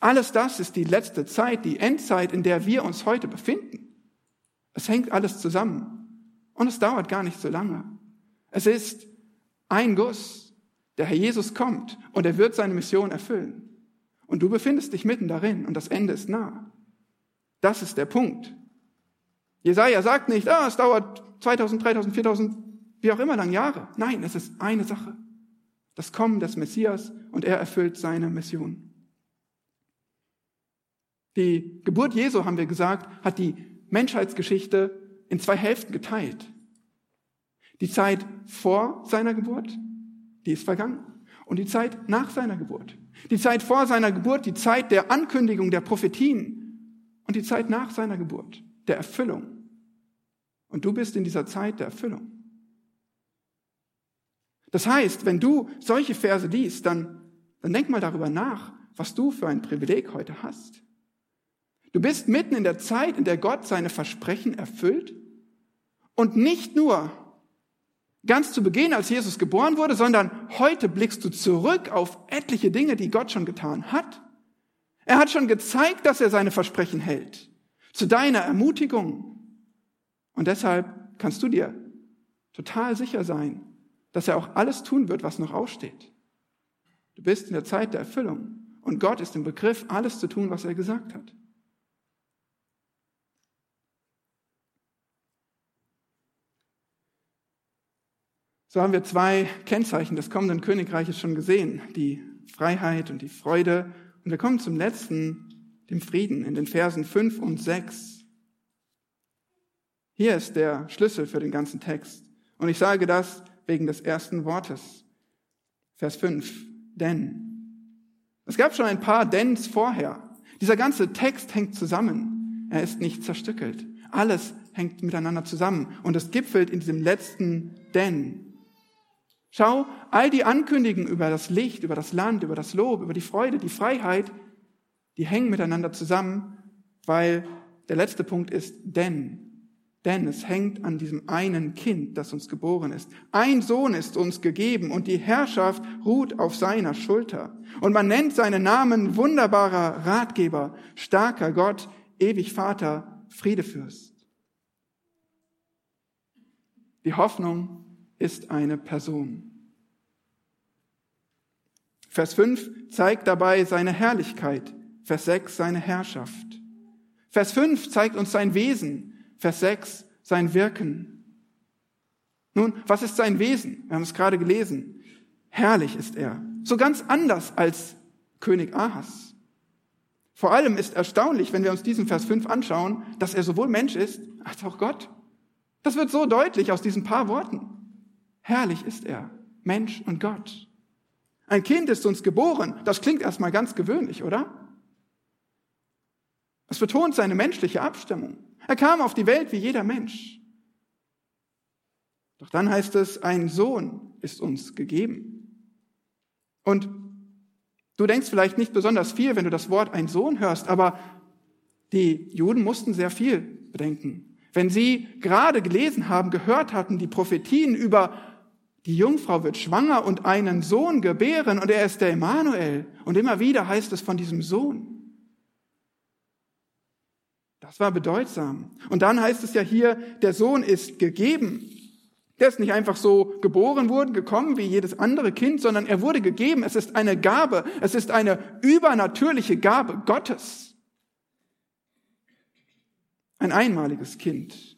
Alles das ist die letzte Zeit, die Endzeit, in der wir uns heute befinden. Es hängt alles zusammen. Und es dauert gar nicht so lange. Es ist ein Guss. Der Herr Jesus kommt und er wird seine Mission erfüllen. Und du befindest dich mitten darin und das Ende ist nah. Das ist der Punkt. Jesaja sagt nicht, ah, es dauert 2000, 3000, 4000, wie auch immer lang Jahre. Nein, es ist eine Sache. Das Kommen des Messias und er erfüllt seine Mission. Die Geburt Jesu, haben wir gesagt, hat die Menschheitsgeschichte in zwei Hälften geteilt. Die Zeit vor seiner Geburt, die ist vergangen. Und die Zeit nach seiner Geburt. Die Zeit vor seiner Geburt, die Zeit der Ankündigung der Prophetien. Und die Zeit nach seiner Geburt, der Erfüllung. Und du bist in dieser Zeit der Erfüllung. Das heißt, wenn du solche Verse liest, dann, dann denk mal darüber nach, was du für ein Privileg heute hast. Du bist mitten in der Zeit, in der Gott seine Versprechen erfüllt und nicht nur ganz zu Beginn, als Jesus geboren wurde, sondern heute blickst du zurück auf etliche Dinge, die Gott schon getan hat. Er hat schon gezeigt, dass er seine Versprechen hält. Zu deiner Ermutigung. Und deshalb kannst du dir total sicher sein, dass er auch alles tun wird, was noch aussteht. Du bist in der Zeit der Erfüllung. Und Gott ist im Begriff, alles zu tun, was er gesagt hat. So haben wir zwei Kennzeichen des kommenden Königreiches schon gesehen, die Freiheit und die Freude. Und wir kommen zum letzten, dem Frieden, in den Versen 5 und 6. Hier ist der Schlüssel für den ganzen Text. Und ich sage das wegen des ersten Wortes. Vers 5. Denn. Es gab schon ein paar Denns vorher. Dieser ganze Text hängt zusammen. Er ist nicht zerstückelt. Alles hängt miteinander zusammen und es gipfelt in diesem letzten Denn. Schau, all die Ankündigungen über das Licht, über das Land, über das Lob, über die Freude, die Freiheit, die hängen miteinander zusammen, weil der letzte Punkt ist denn. Denn es hängt an diesem einen Kind, das uns geboren ist. Ein Sohn ist uns gegeben und die Herrschaft ruht auf seiner Schulter. Und man nennt seinen Namen wunderbarer Ratgeber, starker Gott, ewig Vater, Friedefürst. Die Hoffnung ist eine Person. Vers 5 zeigt dabei seine Herrlichkeit, Vers 6 seine Herrschaft. Vers 5 zeigt uns sein Wesen, Vers 6, sein Wirken. Nun, was ist sein Wesen? Wir haben es gerade gelesen. Herrlich ist er. So ganz anders als König Ahas. Vor allem ist erstaunlich, wenn wir uns diesen Vers 5 anschauen, dass er sowohl Mensch ist als auch Gott. Das wird so deutlich aus diesen paar Worten. Herrlich ist er, Mensch und Gott. Ein Kind ist uns geboren. Das klingt erstmal ganz gewöhnlich, oder? Es betont seine menschliche Abstimmung. Er kam auf die Welt wie jeder Mensch. Doch dann heißt es, ein Sohn ist uns gegeben. Und du denkst vielleicht nicht besonders viel, wenn du das Wort ein Sohn hörst, aber die Juden mussten sehr viel bedenken. Wenn sie gerade gelesen haben, gehört hatten, die Prophetien über die Jungfrau wird schwanger und einen Sohn gebären und er ist der Emanuel. Und immer wieder heißt es von diesem Sohn. Das war bedeutsam. Und dann heißt es ja hier, der Sohn ist gegeben. Der ist nicht einfach so geboren worden, gekommen wie jedes andere Kind, sondern er wurde gegeben. Es ist eine Gabe. Es ist eine übernatürliche Gabe Gottes. Ein einmaliges Kind.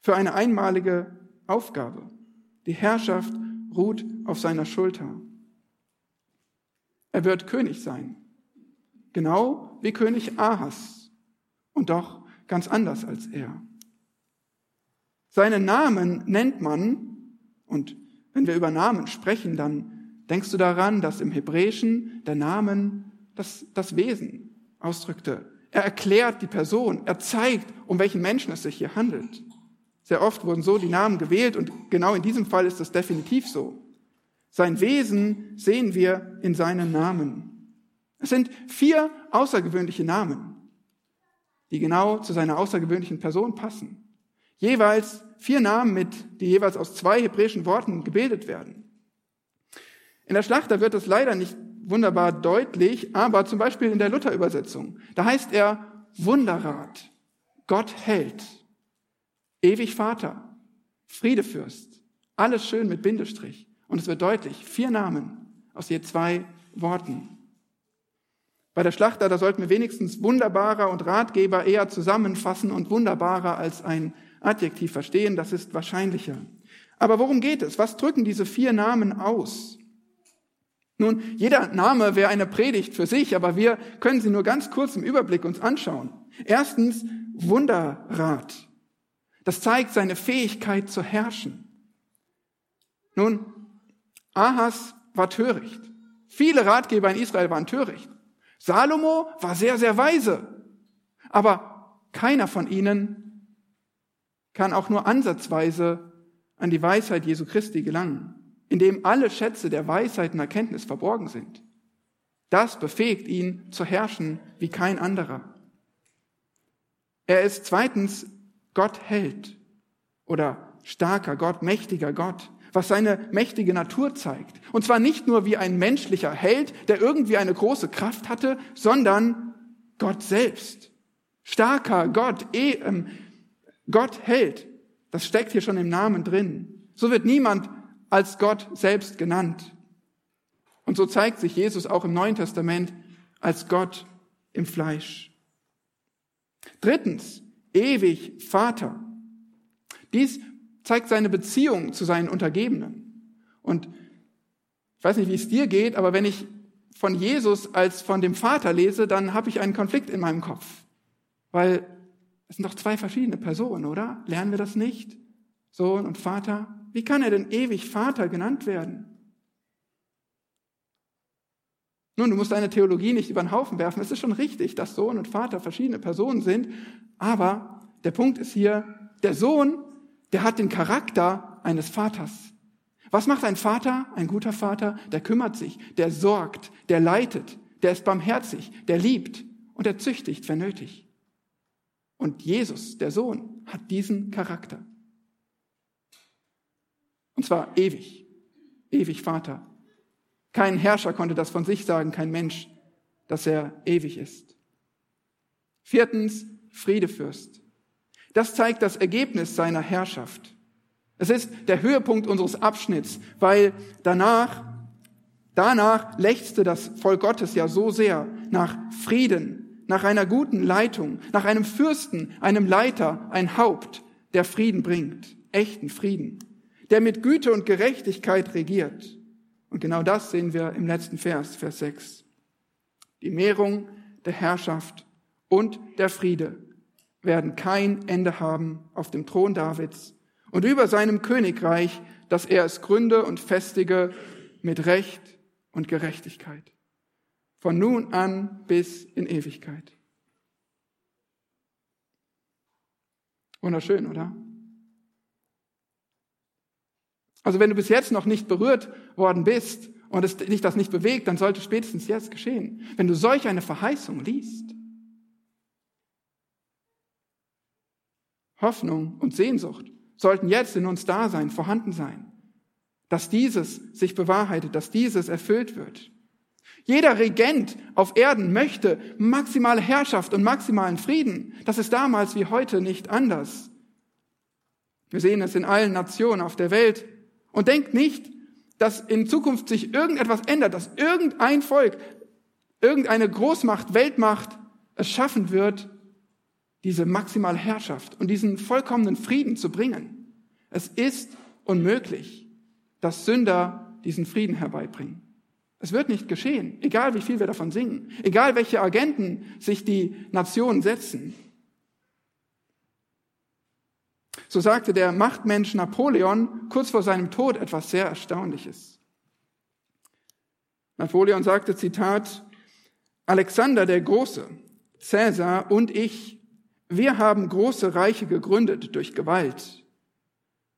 Für eine einmalige Aufgabe. Die Herrschaft ruht auf seiner Schulter. Er wird König sein. Genau wie König Ahas und doch ganz anders als er. Seinen Namen nennt man, und wenn wir über Namen sprechen, dann denkst du daran, dass im Hebräischen der Namen das, das Wesen ausdrückte. Er erklärt die Person, er zeigt, um welchen Menschen es sich hier handelt. Sehr oft wurden so die Namen gewählt und genau in diesem Fall ist es definitiv so. Sein Wesen sehen wir in seinen Namen. Es sind vier außergewöhnliche Namen die genau zu seiner außergewöhnlichen Person passen. Jeweils vier Namen mit, die jeweils aus zwei hebräischen Worten gebildet werden. In der Schlachter wird das leider nicht wunderbar deutlich, aber zum Beispiel in der Luther-Übersetzung, da heißt er Wunderrat, Gott hält, ewig Vater, Friedefürst, alles schön mit Bindestrich. Und es wird deutlich, vier Namen aus je zwei Worten. Bei der Schlachter, da sollten wir wenigstens wunderbarer und Ratgeber eher zusammenfassen und wunderbarer als ein Adjektiv verstehen. Das ist wahrscheinlicher. Aber worum geht es? Was drücken diese vier Namen aus? Nun, jeder Name wäre eine Predigt für sich, aber wir können sie nur ganz kurz im Überblick uns anschauen. Erstens Wunderrat. Das zeigt seine Fähigkeit zu herrschen. Nun, Ahas war töricht. Viele Ratgeber in Israel waren töricht. Salomo war sehr, sehr weise, aber keiner von ihnen kann auch nur ansatzweise an die Weisheit Jesu Christi gelangen, indem alle Schätze der Weisheit und Erkenntnis verborgen sind. Das befähigt ihn zu herrschen wie kein anderer. Er ist zweitens Gott hält oder starker Gott, mächtiger Gott was seine mächtige Natur zeigt. Und zwar nicht nur wie ein menschlicher Held, der irgendwie eine große Kraft hatte, sondern Gott selbst. Starker Gott, eh, ähm, Gott Held. Das steckt hier schon im Namen drin. So wird niemand als Gott selbst genannt. Und so zeigt sich Jesus auch im Neuen Testament als Gott im Fleisch. Drittens, ewig Vater. Dies zeigt seine Beziehung zu seinen Untergebenen. Und ich weiß nicht, wie es dir geht, aber wenn ich von Jesus als von dem Vater lese, dann habe ich einen Konflikt in meinem Kopf. Weil es sind doch zwei verschiedene Personen, oder? Lernen wir das nicht? Sohn und Vater. Wie kann er denn ewig Vater genannt werden? Nun, du musst deine Theologie nicht über den Haufen werfen. Es ist schon richtig, dass Sohn und Vater verschiedene Personen sind, aber Der Punkt ist hier, der Sohn, der hat den Charakter eines Vaters. Was macht ein Vater, ein guter Vater? Der kümmert sich, der sorgt, der leitet, der ist barmherzig, der liebt und der züchtigt, wenn nötig. Und Jesus, der Sohn, hat diesen Charakter. Und zwar ewig, ewig Vater. Kein Herrscher konnte das von sich sagen, kein Mensch, dass er ewig ist. Viertens, Friedefürst. Das zeigt das Ergebnis seiner Herrschaft. Es ist der Höhepunkt unseres Abschnitts, weil danach, danach lechzte das Volk Gottes ja so sehr nach Frieden, nach einer guten Leitung, nach einem Fürsten, einem Leiter, ein Haupt, der Frieden bringt, echten Frieden, der mit Güte und Gerechtigkeit regiert. Und genau das sehen wir im letzten Vers, Vers 6. Die Mehrung der Herrschaft und der Friede werden kein Ende haben auf dem Thron Davids und über seinem Königreich, dass er es gründe und festige mit Recht und Gerechtigkeit. Von nun an bis in Ewigkeit. Wunderschön, oder? Also wenn du bis jetzt noch nicht berührt worden bist und es dich das nicht bewegt, dann sollte spätestens jetzt geschehen. Wenn du solch eine Verheißung liest, Hoffnung und Sehnsucht sollten jetzt in uns da sein, vorhanden sein. Dass dieses sich bewahrheitet, dass dieses erfüllt wird. Jeder Regent auf Erden möchte maximale Herrschaft und maximalen Frieden. Das ist damals wie heute nicht anders. Wir sehen es in allen Nationen auf der Welt. Und denkt nicht, dass in Zukunft sich irgendetwas ändert, dass irgendein Volk, irgendeine Großmacht, Weltmacht es schaffen wird, diese maximale Herrschaft und diesen vollkommenen Frieden zu bringen. Es ist unmöglich, dass Sünder diesen Frieden herbeibringen. Es wird nicht geschehen, egal wie viel wir davon singen, egal welche Agenten sich die Nationen setzen. So sagte der Machtmensch Napoleon kurz vor seinem Tod etwas sehr Erstaunliches. Napoleon sagte, Zitat, Alexander der Große, Cäsar und ich wir haben große Reiche gegründet durch Gewalt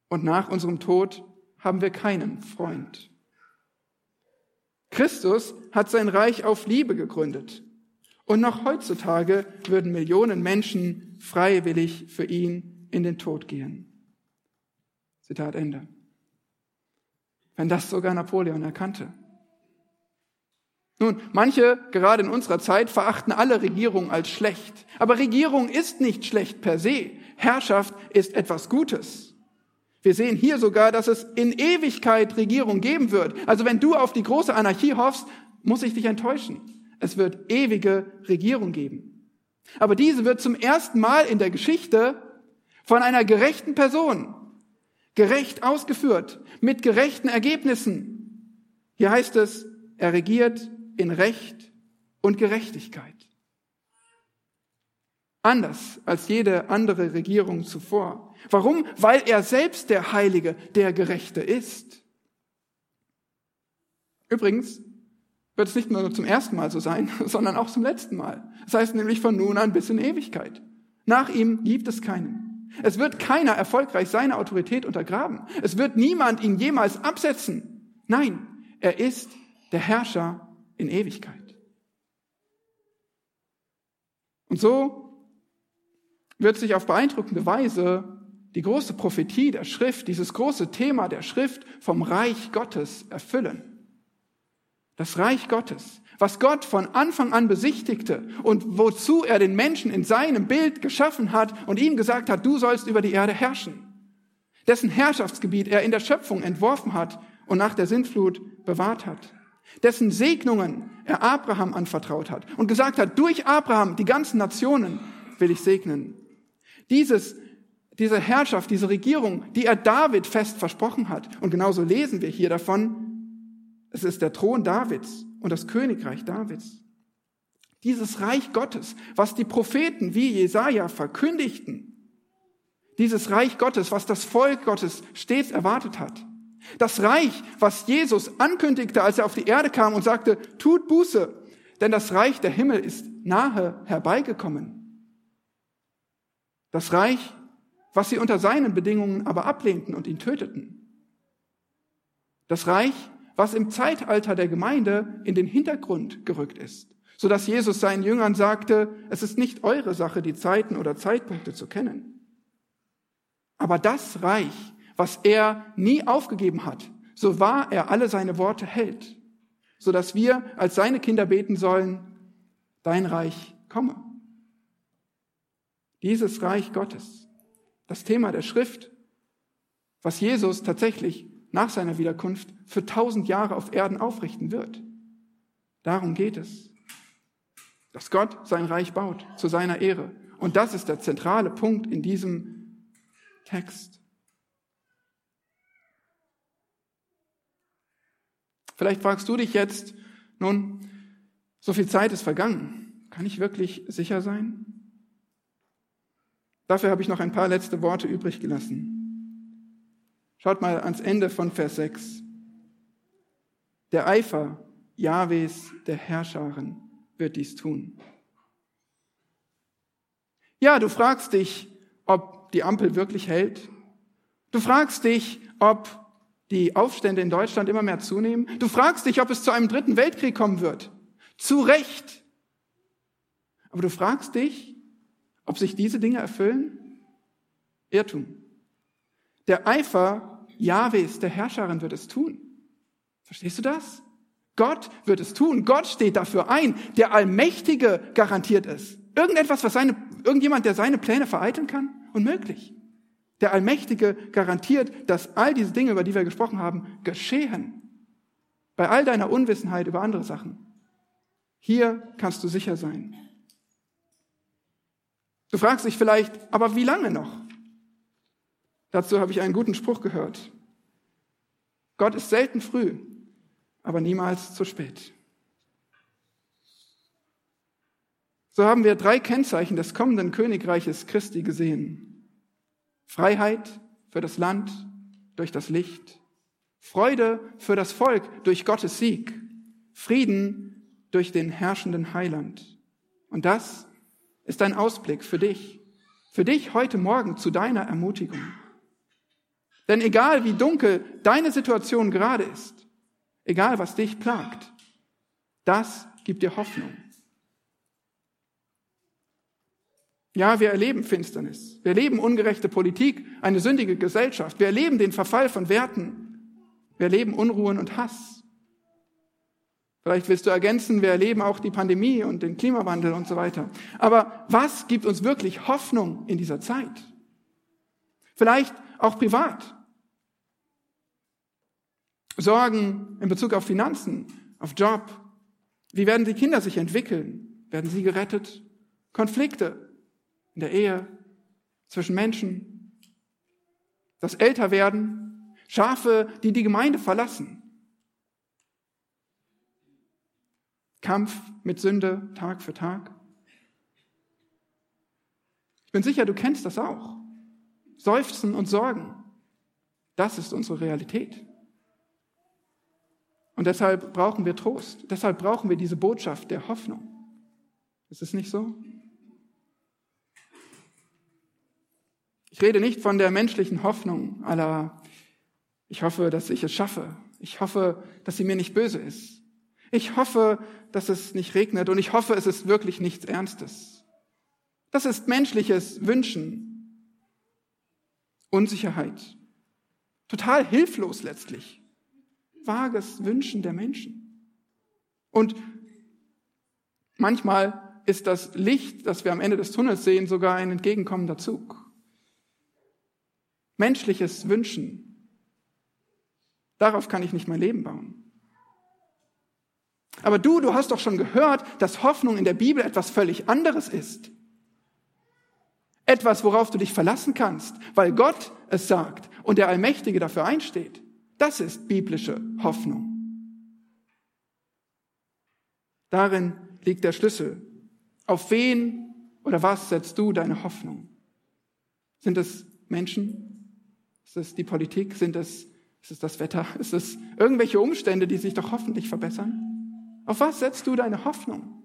und nach unserem Tod haben wir keinen Freund. Christus hat sein Reich auf Liebe gegründet und noch heutzutage würden Millionen Menschen freiwillig für ihn in den Tod gehen. Zitat Ende. Wenn das sogar Napoleon erkannte. Nun, manche, gerade in unserer Zeit, verachten alle Regierung als schlecht. Aber Regierung ist nicht schlecht per se. Herrschaft ist etwas Gutes. Wir sehen hier sogar, dass es in Ewigkeit Regierung geben wird. Also wenn du auf die große Anarchie hoffst, muss ich dich enttäuschen. Es wird ewige Regierung geben. Aber diese wird zum ersten Mal in der Geschichte von einer gerechten Person gerecht ausgeführt, mit gerechten Ergebnissen. Hier heißt es, er regiert in Recht und Gerechtigkeit. Anders als jede andere Regierung zuvor. Warum? Weil er selbst der Heilige, der Gerechte ist. Übrigens wird es nicht nur zum ersten Mal so sein, [LAUGHS] sondern auch zum letzten Mal. Das heißt nämlich von nun an bis in Ewigkeit. Nach ihm gibt es keinen. Es wird keiner erfolgreich seine Autorität untergraben. Es wird niemand ihn jemals absetzen. Nein, er ist der Herrscher in Ewigkeit. Und so wird sich auf beeindruckende Weise die große Prophetie der Schrift, dieses große Thema der Schrift vom Reich Gottes erfüllen. Das Reich Gottes, was Gott von Anfang an besichtigte und wozu er den Menschen in seinem Bild geschaffen hat und ihm gesagt hat, du sollst über die Erde herrschen. Dessen Herrschaftsgebiet er in der Schöpfung entworfen hat und nach der Sintflut bewahrt hat dessen Segnungen er Abraham anvertraut hat und gesagt hat, durch Abraham die ganzen Nationen will ich segnen. Dieses, diese Herrschaft, diese Regierung, die er David fest versprochen hat. Und genauso lesen wir hier davon, es ist der Thron Davids und das Königreich Davids. Dieses Reich Gottes, was die Propheten wie Jesaja verkündigten. Dieses Reich Gottes, was das Volk Gottes stets erwartet hat. Das Reich, was Jesus ankündigte, als er auf die Erde kam und sagte, tut Buße, denn das Reich der Himmel ist nahe herbeigekommen. Das Reich, was sie unter seinen Bedingungen aber ablehnten und ihn töteten. Das Reich, was im Zeitalter der Gemeinde in den Hintergrund gerückt ist, so dass Jesus seinen Jüngern sagte, es ist nicht eure Sache, die Zeiten oder Zeitpunkte zu kennen. Aber das Reich, was er nie aufgegeben hat, so wahr er alle seine Worte hält, so dass wir als seine Kinder beten sollen, dein Reich komme. Dieses Reich Gottes, das Thema der Schrift, was Jesus tatsächlich nach seiner Wiederkunft für tausend Jahre auf Erden aufrichten wird. Darum geht es. Dass Gott sein Reich baut zu seiner Ehre. Und das ist der zentrale Punkt in diesem Text. Vielleicht fragst du dich jetzt, nun, so viel Zeit ist vergangen. Kann ich wirklich sicher sein? Dafür habe ich noch ein paar letzte Worte übrig gelassen. Schaut mal ans Ende von Vers 6. Der Eifer Jahwes, der Herrscherin, wird dies tun. Ja, du fragst dich, ob die Ampel wirklich hält. Du fragst dich, ob die Aufstände in Deutschland immer mehr zunehmen. Du fragst dich, ob es zu einem dritten Weltkrieg kommen wird. Zu Recht. Aber du fragst dich, ob sich diese Dinge erfüllen? Irrtum. Der Eifer Jahwes, der Herrscherin, wird es tun. Verstehst du das? Gott wird es tun. Gott steht dafür ein. Der Allmächtige garantiert es. Irgendetwas, was seine, irgendjemand, der seine Pläne vereiteln kann? Unmöglich. Der Allmächtige garantiert, dass all diese Dinge, über die wir gesprochen haben, geschehen. Bei all deiner Unwissenheit über andere Sachen. Hier kannst du sicher sein. Du fragst dich vielleicht, aber wie lange noch? Dazu habe ich einen guten Spruch gehört. Gott ist selten früh, aber niemals zu spät. So haben wir drei Kennzeichen des kommenden Königreiches Christi gesehen. Freiheit für das Land durch das Licht, Freude für das Volk durch Gottes Sieg, Frieden durch den herrschenden Heiland. Und das ist ein Ausblick für dich, für dich heute Morgen zu deiner Ermutigung. Denn egal wie dunkel deine Situation gerade ist, egal was dich plagt, das gibt dir Hoffnung. Ja, wir erleben Finsternis. Wir erleben ungerechte Politik, eine sündige Gesellschaft. Wir erleben den Verfall von Werten. Wir erleben Unruhen und Hass. Vielleicht willst du ergänzen, wir erleben auch die Pandemie und den Klimawandel und so weiter. Aber was gibt uns wirklich Hoffnung in dieser Zeit? Vielleicht auch privat. Sorgen in Bezug auf Finanzen, auf Job. Wie werden die Kinder sich entwickeln? Werden sie gerettet? Konflikte in der Ehe, zwischen Menschen, das Älterwerden, Schafe, die die Gemeinde verlassen. Kampf mit Sünde Tag für Tag. Ich bin sicher, du kennst das auch. Seufzen und Sorgen. Das ist unsere Realität. Und deshalb brauchen wir Trost. Deshalb brauchen wir diese Botschaft der Hoffnung. Ist es nicht so? Ich rede nicht von der menschlichen Hoffnung aller, ich hoffe, dass ich es schaffe. Ich hoffe, dass sie mir nicht böse ist. Ich hoffe, dass es nicht regnet und ich hoffe, es ist wirklich nichts Ernstes. Das ist menschliches Wünschen, Unsicherheit, total hilflos letztlich, vages Wünschen der Menschen. Und manchmal ist das Licht, das wir am Ende des Tunnels sehen, sogar ein entgegenkommender Zug menschliches Wünschen. Darauf kann ich nicht mein Leben bauen. Aber du, du hast doch schon gehört, dass Hoffnung in der Bibel etwas völlig anderes ist. Etwas, worauf du dich verlassen kannst, weil Gott es sagt und der Allmächtige dafür einsteht. Das ist biblische Hoffnung. Darin liegt der Schlüssel. Auf wen oder was setzt du deine Hoffnung? Sind es Menschen? Ist es die Politik? Sind es, ist es das Wetter? [LAUGHS] Ist es irgendwelche Umstände, die sich doch hoffentlich verbessern? Auf was setzt du deine Hoffnung?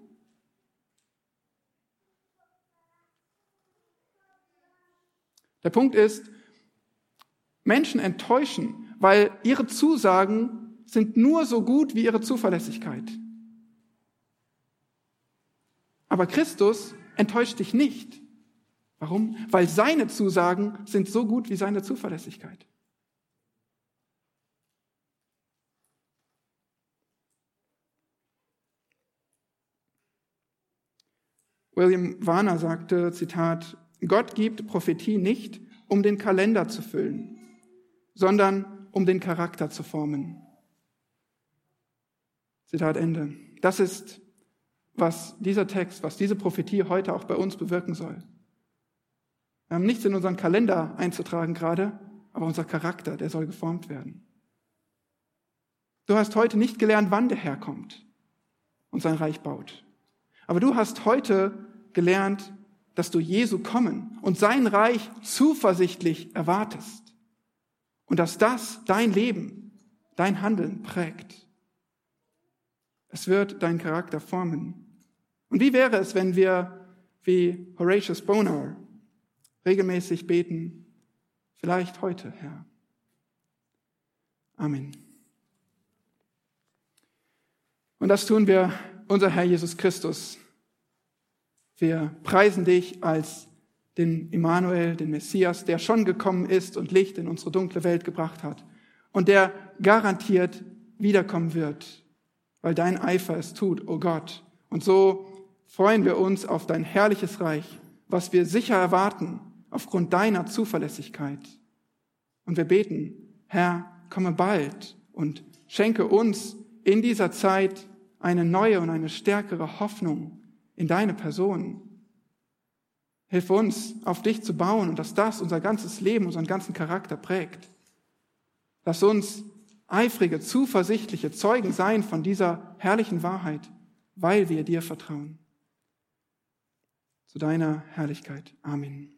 Der Punkt ist, Menschen enttäuschen, weil ihre Zusagen sind nur so gut wie ihre Zuverlässigkeit. Aber Christus enttäuscht dich nicht. Warum? Weil seine Zusagen sind so gut wie seine Zuverlässigkeit. William Warner sagte, Zitat, Gott gibt Prophetie nicht, um den Kalender zu füllen, sondern um den Charakter zu formen. Zitat Ende. Das ist, was dieser Text, was diese Prophetie heute auch bei uns bewirken soll. Wir haben nichts in unseren Kalender einzutragen gerade, aber unser Charakter, der soll geformt werden. Du hast heute nicht gelernt, wann der Herr kommt und sein Reich baut. Aber du hast heute gelernt, dass du Jesu kommen und sein Reich zuversichtlich erwartest. Und dass das dein Leben, dein Handeln prägt. Es wird deinen Charakter formen. Und wie wäre es, wenn wir wie Horatius Bonar regelmäßig beten, vielleicht heute, Herr. Amen. Und das tun wir, unser Herr Jesus Christus. Wir preisen dich als den Immanuel, den Messias, der schon gekommen ist und Licht in unsere dunkle Welt gebracht hat und der garantiert wiederkommen wird, weil dein Eifer es tut, o oh Gott. Und so freuen wir uns auf dein herrliches Reich, was wir sicher erwarten aufgrund deiner Zuverlässigkeit. Und wir beten, Herr, komme bald und schenke uns in dieser Zeit eine neue und eine stärkere Hoffnung in deine Person. Hilf uns, auf dich zu bauen und dass das unser ganzes Leben, unseren ganzen Charakter prägt. Lass uns eifrige, zuversichtliche Zeugen sein von dieser herrlichen Wahrheit, weil wir dir vertrauen. Zu deiner Herrlichkeit. Amen.